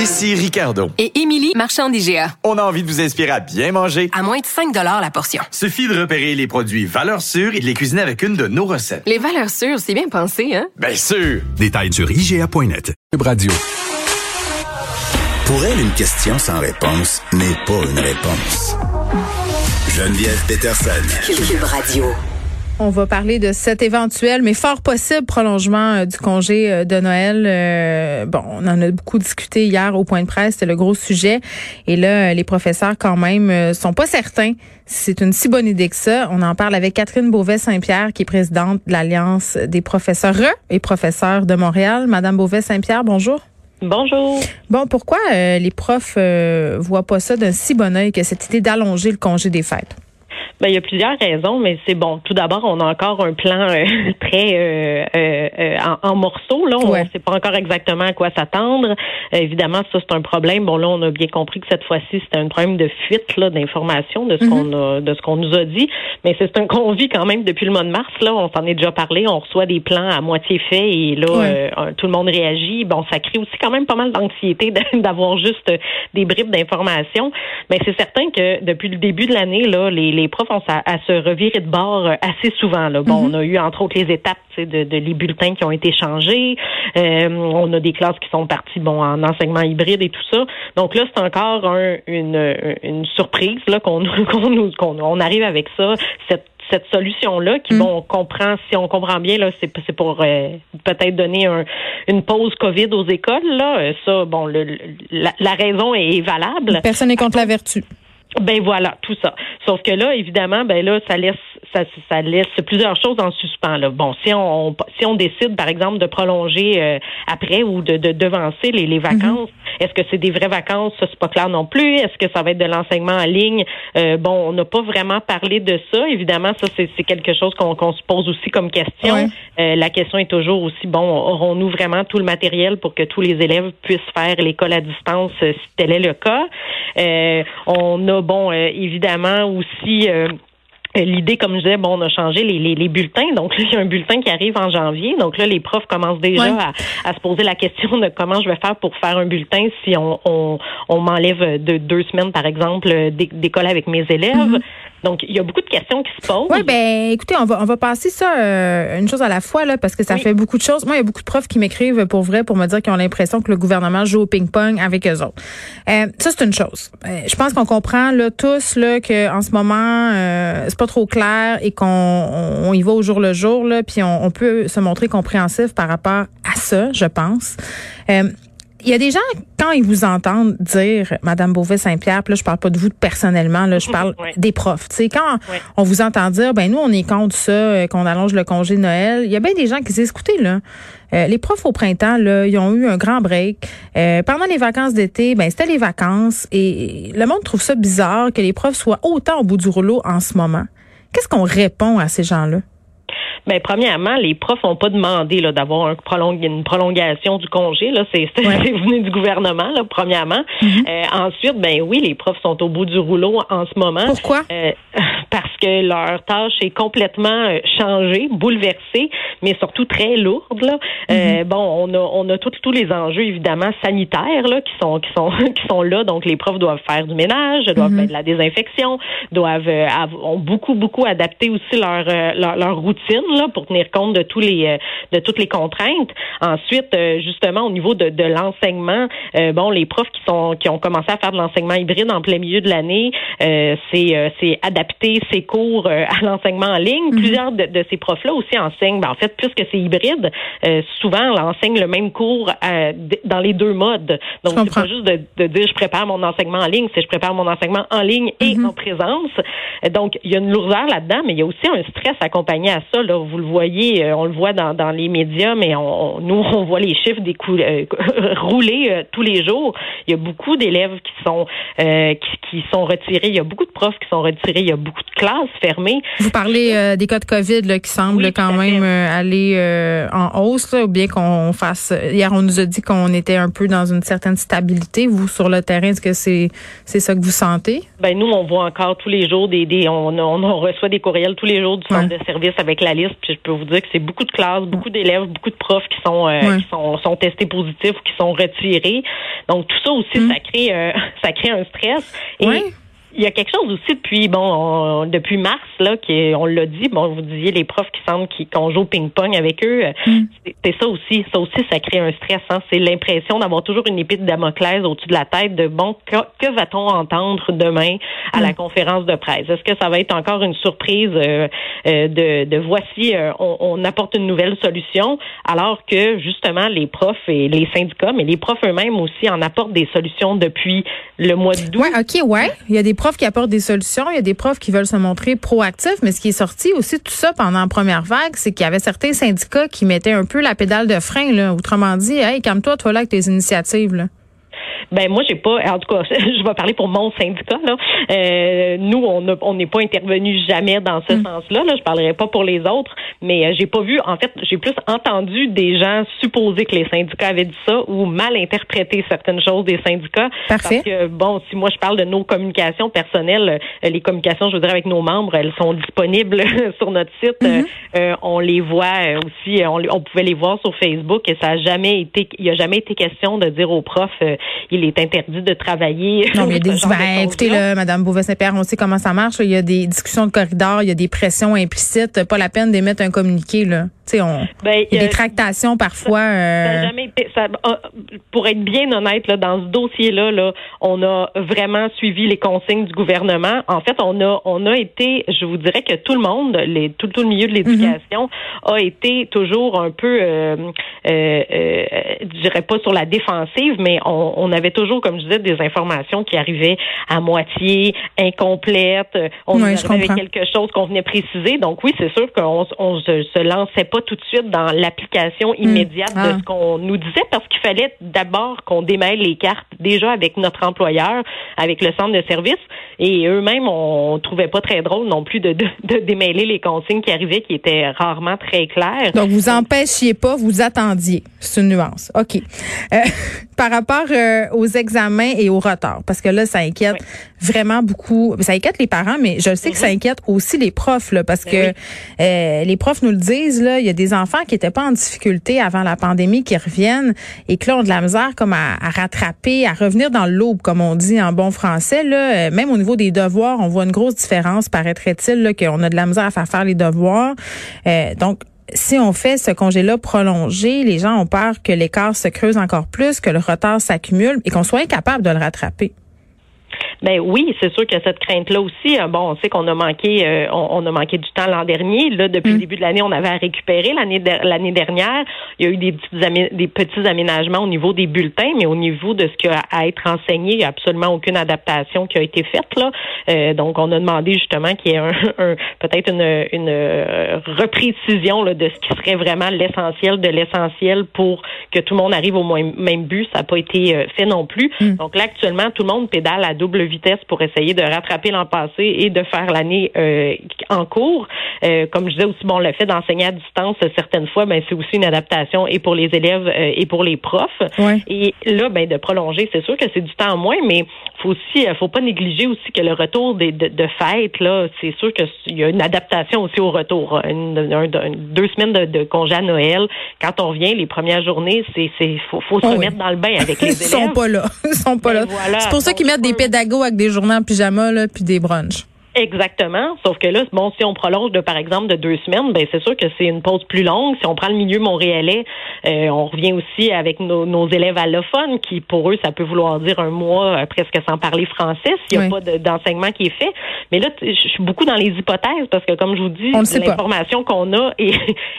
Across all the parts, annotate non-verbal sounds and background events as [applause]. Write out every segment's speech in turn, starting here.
Ici Ricardo. Et Émilie, marchand d'IGA. On a envie de vous inspirer à bien manger. À moins de 5 la portion. Suffit de repérer les produits valeurs sûres et de les cuisiner avec une de nos recettes. Les valeurs sûres, c'est bien pensé, hein? Bien sûr! Détails sur IGA.net. Radio. Pour elle, une question sans réponse n'est pas une réponse. Geneviève Peterson. Cube Radio. On va parler de cet éventuel, mais fort possible prolongement euh, du congé euh, de Noël. Euh, bon, on en a beaucoup discuté hier au point de presse, c'était le gros sujet. Et là, les professeurs quand même sont pas certains si c'est une si bonne idée que ça. On en parle avec Catherine Beauvais-Saint-Pierre, qui est présidente de l'Alliance des professeurs et professeurs de Montréal. Madame Beauvais-Saint-Pierre, bonjour. Bonjour. Bon, pourquoi les profs voient pas ça d'un si bon oeil que cette idée d'allonger le congé des fêtes? Ben, il y a plusieurs raisons, mais c'est bon. Tout d'abord, on a encore un plan euh, [laughs] très euh, euh, en, morceaux. Là, on ne sait pas encore exactement à quoi s'attendre. évidemment, ça c'est un problème. Bon, là, on a bien compris que cette fois-ci, c'était un problème de fuite là d'informations de ce qu'on mhm. a, de ce qu'on nous a dit. Mais c'est un qu'on vit quand même depuis le mois de mars. Là, on s'en est déjà parlé. On reçoit des plans à moitié faits et là, tout le monde réagit. Bon, ça crée aussi quand même pas mal d'anxiété [laughs] d'avoir juste des bribes d'informations. Mais c'est certain que depuis le début de l'année, là, les, les profs à, se revirer de bord euh, assez souvent. Là. Bon, mhm. on a eu entre autres les étapes de, de, les bulletins qui ont été changés. Euh, on a des classes qui sont parties bon en enseignement hybride et tout ça. Donc là, c'est encore une, une surprise là qu'on [laughs] qu'on qu'on on arrive avec ça. Cette cette solution-là, qui, mhm. bon, on comprend, si on comprend bien, là, c'est, c'est pour euh, peut-être donner un, une pause COVID aux écoles, là. Ça, bon, le, la, la, raison est valable. Personne n'est contre la vertu. Ben voilà, tout ça. Sauf que là, évidemment, ben là, ça laisse ça, ça laisse plusieurs choses en suspens. Là. Bon, si on si on décide, par exemple, de prolonger euh, après ou de, de devancer les, les mhm. vacances, est-ce que c'est des vraies vacances? Ça, c'est pas clair non plus. Est-ce que ça va être de l'enseignement en ligne? Euh, bon, on n'a pas vraiment parlé de ça. Évidemment, ça, c'est, quelque chose qu'on, qu'on se pose aussi comme question. Euh, la question est toujours aussi, bon, aurons-nous vraiment tout le matériel pour que tous les élèves puissent faire l'école à distance si tel est le cas? on a, bon, évidemment aussi euh, l'idée, comme je disais, bon, on a changé les, les, les, bulletins. Donc, il y a un bulletin qui arrive en janvier. Donc là, les profs commencent déjà à, à, se poser la question de comment je vais faire pour faire un bulletin si on, on, on m'enlève de deux semaines, par exemple, d'école avec mes élèves. Mm-hmm. Donc, il y a beaucoup de questions qui se posent. Oui, ben, écoutez, on va, on va passer ça euh, une chose à la fois, là, parce que ça fait beaucoup de choses. Moi, il y a beaucoup de profs qui m'écrivent pour vrai pour me dire qu'ils ont l'impression que le gouvernement joue au ping-pong avec eux autres. Euh, ça, c'est une chose. Euh, je pense qu'on comprend, là, tous, là, qu'en ce moment, euh, c'est pas trop clair et qu'on on, y va au jour le jour, là, puis on, on peut se montrer compréhensif par rapport à ça, je pense. Il y a des gens, quand ils vous entendent dire, Madame Beauvais-Saint-Pierre, là, je parle pas de vous personnellement, là, je [laughs] parle des profs. Tu sais, quand on vous entend dire, ben nous, on est contre ça, euh, qu'on allonge le congé de Noël, il y a bien des gens qui disent, écoutez, là, euh, les profs au printemps, là, ils ont eu un grand break. Euh, pendant les vacances d'été, ben c'était les vacances et le monde trouve ça bizarre que les profs soient autant au bout du rouleau en ce moment. Qu'est-ce qu'on répond à ces gens-là? Ben, premièrement, les profs n'ont pas demandé là, d'avoir un une prolongation du congé. Là, c'est, venu du gouvernement, là, premièrement. Mm-hmm. Euh, ensuite, ben oui, les profs sont au bout du rouleau en ce moment. Pourquoi? Euh, [laughs] parce que leur tâche est complètement euh, changée, bouleversée, mais surtout très lourde. Là. Mm-hmm. bon, on a, on a tous les enjeux évidemment sanitaires là, qui sont qui sont [laughs] qui sont là. Donc, les profs doivent faire du ménage, doivent mm-hmm. faire de la désinfection, doivent ont beaucoup beaucoup adapté aussi leur, leur, leur routine pour tenir compte de tous les euh, de toutes les contraintes. Ensuite, euh, justement au niveau de, de l'enseignement, euh, bon, les profs qui sont qui ont commencé à faire de l'enseignement hybride en plein milieu de l'année, c'est c'est adapter ces cours à l'enseignement en ligne. Mhm. Plusieurs de, de ces profs-là aussi enseignent. Ben, en fait, puisque c'est hybride, souvent on enseigne le même cours dans les deux modes. Donc c'est pas juste de, de, dire je prépare mon enseignement en ligne, c'est je prépare mon enseignement en ligne et mhm. en présence. Donc il y a une lourdeur là-dedans, mais il y a aussi un stress accompagné à ça. Là vous le voyez, euh, on le voit dans, dans les médias, mais on, nous, [laughs] on voit les chiffres des coups, euh, [laughs] rouler euh, tous les jours. Il y a beaucoup d'élèves qui sont qui, qui, sont retirés. Il y a beaucoup de profs qui sont retirés. Il y a beaucoup de classes fermées. Vous parlez des cas de COVID là, qui semblent quand même aller en hausse, là, ou bien qu'on fasse. Hier, on nous a dit qu'on était un peu dans une certaine stabilité. Vous, sur le terrain, est-ce que c'est c'est ça que vous sentez? Ben nous, on voit encore tous les jours des, des on, on, reçoit des courriels tous les jours du centre de service avec la liste Puis je peux vous dire que c'est beaucoup de classes, beaucoup d'élèves, beaucoup de profs qui sont qui sont, sont testés positifs ou qui sont retirés. Donc tout ça aussi, mm. ça crée [laughs] ça crée un stress. Et il y a quelque chose aussi depuis bon depuis mars là qui on l'a dit bon vous disiez les profs qui semblent qui qu'on joue au ping-pong avec eux mm. c'est ça aussi ça aussi ça crée un stress hein. c'est l'impression d'avoir toujours une épée de Damoclès au-dessus de la tête de bon que, va-t-on entendre demain à la mm. conférence de presse? Est-ce que ça va être encore une surprise euh, euh, de, de voici euh, on, on, apporte une nouvelle solution alors que justement les profs et les syndicats mais les profs eux-mêmes aussi en apportent des solutions depuis le mois d'août? Ouais ok ouais il y a des profs qui apportent des solutions, il y a des profs qui veulent se montrer proactifs, mais ce qui est sorti aussi tout ça pendant la première vague, c'est qu'il y avait certains syndicats qui mettaient un peu la pédale de frein, là. Autrement dit, hey, calme-toi, toi là avec tes initiatives, là. Ben moi j'ai pas, en tout cas, [laughs] je vais parler pour mon syndicat là. Euh, nous on n'est pas intervenu jamais dans ce hmm. sens-là. Là. Je parlerai pas pour les autres, mais euh, j'ai pas vu. En fait, j'ai plus entendu des gens supposer que les syndicats avaient dit ça ou mal interprété certaines choses des syndicats. Parfait. Parce que bon, si moi je parle de nos communications personnelles, euh, les communications, je veux dire avec nos membres, elles sont disponibles [laughs] sur notre site. Hmm. on les voit aussi, on, on, pouvait les voir sur Facebook et ça a jamais été, il y a jamais été question de dire aux profs il est interdit de travailler. Non, mais il y a [laughs] des ben, écoutez là, Madame Beauvais-Saint-Pierre, on sait comment ça marche. Il y a des discussions de corridor, il y a des pressions implicites. Pas la peine d'émettre un communiqué là. On, ben, il y a des tractations parfois. Euh, pour être bien honnête, là, dans ce dossier-là, là, on a vraiment suivi les consignes du gouvernement. En fait, on a, on a été, je vous dirais que tout le monde, les, tout, tout le milieu de l'éducation, mhm. a été toujours un peu, euh, euh, euh, je dirais pas sur la défensive, mais on, on, avait toujours, comme je disais, des informations qui arrivaient à moitié, incomplètes. On avait quelque chose qu'on venait préciser. Donc oui, c'est sûr qu'on on se, se lançait pas tout de suite dans l'application hmm. immédiate de ah. ce qu'on nous disait parce qu'il fallait d'abord qu'on démêle les cartes déjà avec notre employeur, avec le centre de service. Et eux-mêmes, on trouvait pas très drôle non plus de, de, démêler les consignes qui arrivaient, qui étaient rarement très claires. Donc, vous empêchiez pas, vous attendiez. C'est une nuance. OK. Euh, [laughs] par rapport euh, aux examens et au retard, parce que là, ça inquiète vraiment beaucoup. Ça inquiète les parents, mais je sais que ça mhm. inquiète aussi les profs, là, parce ben que euh, les profs nous le disent, là, il y a des enfants qui étaient pas en difficulté avant la pandémie qui reviennent et qui là ont de la misère comme à, à rattraper, à revenir dans l'aube, comme on dit en bon français. Là, même au niveau des devoirs, on voit une grosse différence, paraîtrait-il, qu'on a de la misère à faire faire les devoirs. Euh, donc, si on fait ce congé-là prolongé, les gens ont peur que l'écart se creuse encore plus, que le retard s'accumule et qu'on soit incapable de le rattraper. Ben oui, c'est sûr que cette crainte-là aussi. Euh, bon, on sait qu'on a manqué, euh, on, a manqué du temps l'an dernier. Là, depuis le mm. début de l'année, on avait à récupérer l'année l'année dernière. Il y a eu des petits des petits aménagements au niveau des bulletins, mais au niveau de ce qui a à être enseigné, il n'y a absolument aucune adaptation qui a été faite là. Euh, donc, on a demandé justement qu'il y ait un, [laughs] peut-être une, une reprécision là, de ce qui serait vraiment l'essentiel de l'essentiel pour que tout le monde arrive au même but. Ça n'a pas été fait non plus. Mm. Donc là, actuellement, tout le monde pédale à double vitesse pour essayer de rattraper l'an passé et de faire l'année euh, en cours. Euh, comme je disais aussi, bon, le fait d'enseigner à distance certaines fois, ben c'est aussi une adaptation et pour les élèves euh, et pour les profs. Et là, ben de prolonger, c'est sûr que c'est du temps en moins, mais faut aussi, faut pas négliger aussi que le retour des, de, de fêtes là, c'est sûr qu'il y a une adaptation aussi au retour. Une, deux semaines de, de, congé à Noël, quand on revient les premières journées, c'est c'est faut, faut se remettre dans le bain avec les élèves. [laughs] Ils sont pas là, [laughs] ils sont pas ben là. c'est pour ça qu'ils mettent des pédagogues avec des journées en pyjama là, puis des brunchs. Exactement. Sauf que là, bon, si on prolonge de, par exemple, de deux semaines, ben c'est sûr que c'est une pause plus longue. Si on prend le milieu montréalais, euh, on revient aussi avec nos, nos, élèves allophones, qui pour eux, ça peut vouloir dire un mois euh, presque sans parler français s'il n'y a pas d'enseignement qui est fait. Mais là, je suis beaucoup dans les hypothèses parce que, comme je vous dis, l'information qu'on a [laughs] est,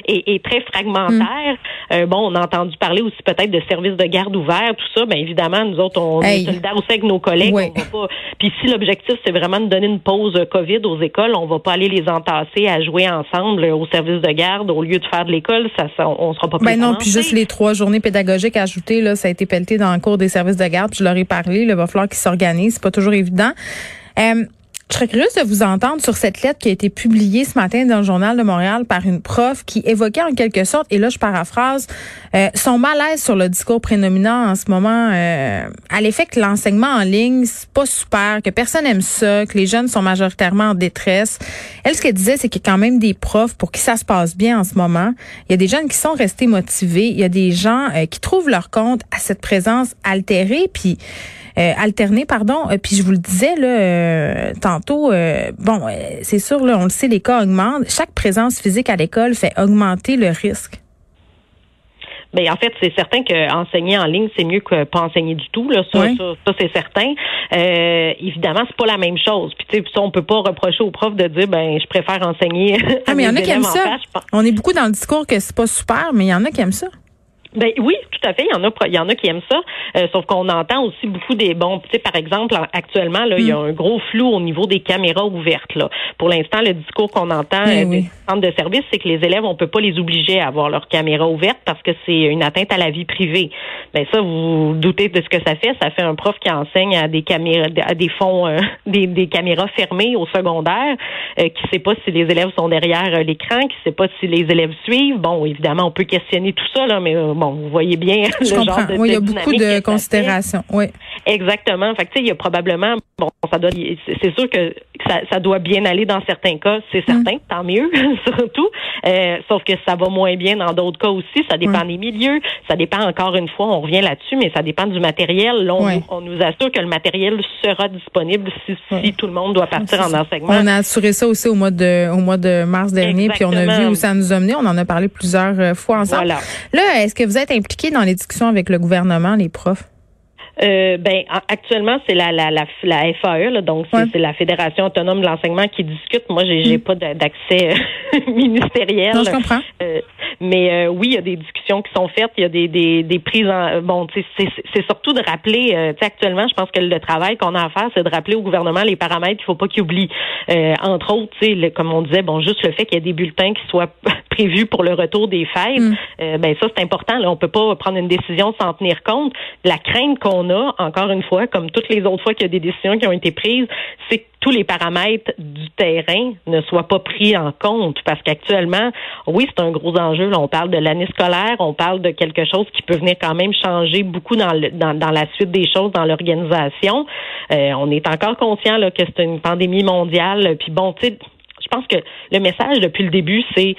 est, très fragmentaire. Mm. Euh, bon, on a entendu parler aussi peut-être de services de garde ouverts, tout ça. Ben évidemment, nous autres, on est solidaires aussi avec nos collègues. On va pas. Puis si l'objectif c'est vraiment de donner une pause COVID aux écoles, on va pas aller les entasser à jouer ensemble au service de garde au lieu de faire de l'école. Ça, on sera pas. Ben non, puis juste les trois journées pédagogiques ajoutées là, ça a été pelleté dans le cours des services de garde. je leur ai parlé. il va falloir qu'ils s'organisent. C'est pas toujours évident. Euh, Je serais curieuse de vous entendre sur cette lettre qui a été publiée ce matin dans le journal de Montréal par une prof qui évoquait en quelque sorte, et là je paraphrase, euh, son malaise sur le discours prédominant en ce moment euh, à l'effet que l'enseignement en ligne, c'est pas super, que personne aime ça, que les jeunes sont majoritairement en détresse. Elle, ce qu'elle disait, c'est qu'il y a quand même des profs pour qui ça se passe bien en ce moment. Il y a des jeunes qui sont restés motivés. Il y a des gens euh, qui trouvent leur compte à cette présence altérée. Puis euh, alterner, pardon. Euh, puis je vous le disais là euh, tantôt, bon, c'est sûr, là, on le sait, les cas augmentent. Chaque présence physique à l'école fait augmenter le risque. Ben, en fait, c'est certain qu'enseigner en ligne, c'est mieux que pas enseigner du tout. Là. Ça, ça, c'est certain. Euh, évidemment, c'est pas la même chose. Puis tu sais, on peut pas reprocher aux profs de dire ben je préfère enseigner. Ah, mais [laughs] il y en a qui aiment ça. on est beaucoup dans le discours que c'est pas super, mais il y en a qui aiment ça. Ben oui, tout à fait. Il y en a, il y en a qui aiment ça. Euh, sauf qu'on entend aussi beaucoup des bons. Tu sais, par exemple, actuellement, là, il y a mm. un gros flou au niveau des caméras ouvertes. Là, pour l'instant, le discours qu'on entend eh euh, centre de service, c'est que les élèves, on peut pas les obliger à avoir leur caméra ouverte parce que c'est une atteinte à la vie privée. Ben ça, vous, vous doutez de ce que ça fait. Ça fait un prof qui enseigne à des caméras, à des fonds, euh, [laughs] des, des, caméras fermées au secondaire, euh, qui sait pas si les élèves sont derrière l'écran, qui sait pas si les élèves suivent. Bon, évidemment, on peut questionner tout ça là, mais bon, vous voyez bien le genre de, oui, il y a beaucoup de considérations. Oui. Exactement. Fait que, il y a probablement, bon, ça doit, c'est sûr que ça, ça, doit bien aller dans certains cas, c'est certain, mm. tant mieux, [laughs] surtout. Euh, sauf que ça va moins bien dans d'autres cas aussi. Ça dépend des milieux. Ça dépend encore une fois, on revient là-dessus, mais ça dépend du matériel. Là, on, nous assure que le matériel sera disponible si, si tout le monde doit partir en enseignement. On a assuré ça aussi au mois de, au mois de mars dernier, puis on a vu où ça nous a mené. On en a parlé plusieurs euh, fois ensemble. Voilà. Là, est-ce que vous êtes impliqué dans les discussions avec le gouvernement, les profs? Euh, ben actuellement c'est la la la, la FAE là, donc c'est la Fédération autonome de l'enseignement qui discute. Moi j'ai j'ai mm. pas d'accès euh, [laughs] ministériel. Non, je comprends. Euh, mais euh, oui, il y a des discussions qui sont faites, il y a des des, des prises en bon, c'est surtout de rappeler. tu sais actuellement, je pense que le travail qu'on a à faire, c'est de rappeler au gouvernement les paramètres. Il faut pas qu'il oublie. entre autres, tu sais, comme on disait, bon, juste le fait qu'il y ait des bulletins qui soient prévus pour le retour des fêtes, mm. ben ça c'est important. Là, on peut pas prendre une décision sans tenir compte. La crainte qu'on encore une fois, comme toutes les autres fois qu'il y a des décisions qui ont été prises, c'est que tous les paramètres du terrain ne soient pas pris en compte parce qu'actuellement, oui, c'est un gros enjeu. Là, on parle de l'année scolaire, on parle de quelque chose qui peut venir quand même changer beaucoup dans, dans, la suite des choses, dans l'organisation. Euh, on est encore conscient là, que c'est une pandémie mondiale. Puis bon, tu sais, je pense que le message depuis le début, c'est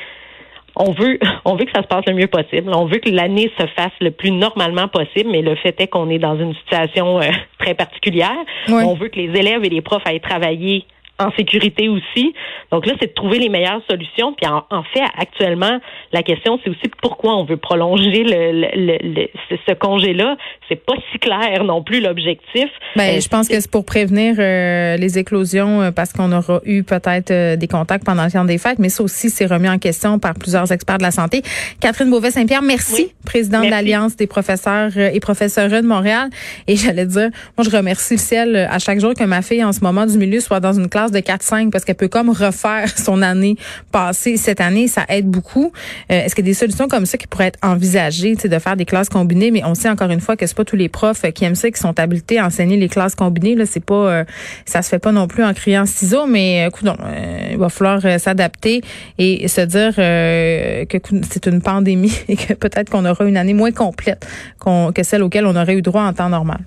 on veut, [laughs] on veut que ça se passe le mieux possible. On veut que l'année se fasse le plus normalement possible, mais le fait est qu'on est dans une situation euh, [laughs] très particulière. On veut que les élèves et les profs aillent travailler en sécurité aussi. Donc là, c'est de trouver les meilleures solutions. Puis en, fait, actuellement, la question, c'est aussi pourquoi on veut prolonger le, ce congé-là. C'est pas si clair non plus l'objectif. Ben, euh, je pense que c'est pour prévenir euh, les éclosions euh, parce qu'on aura eu peut-être des contacts pendant le temps des fêtes, mais ça aussi, c'est remis en question par plusieurs experts de la santé. Catherine Beauvais-Saint-Pierre, merci, présidente de l'Alliance des professeurs et professeurs de Montréal. Et [laughs] j'allais dire, moi, je remercie le ciel à chaque jour que ma fille, en ce moment du milieu, soit dans une classe de 4-5 parce qu'elle peut comme refaire [laughs] son année passée cette année. Ça aide beaucoup. Euh, est-ce qu'il y a des solutions comme ça qui pourraient être envisagées, de faire des classes combinées? Mais on sait encore une fois que c'est pas tous les profs qui aiment ça, qui sont habilités à enseigner les classes combinées. Là, c'est pas, euh, ça se fait pas non plus en criant ciseaux, mais écoute, euh, il va falloir s'adapter et se dire que c'est une pandémie [laughs] et que peut-être qu'on aura une année moins complète que celle auquel on aurait eu droit en temps normal.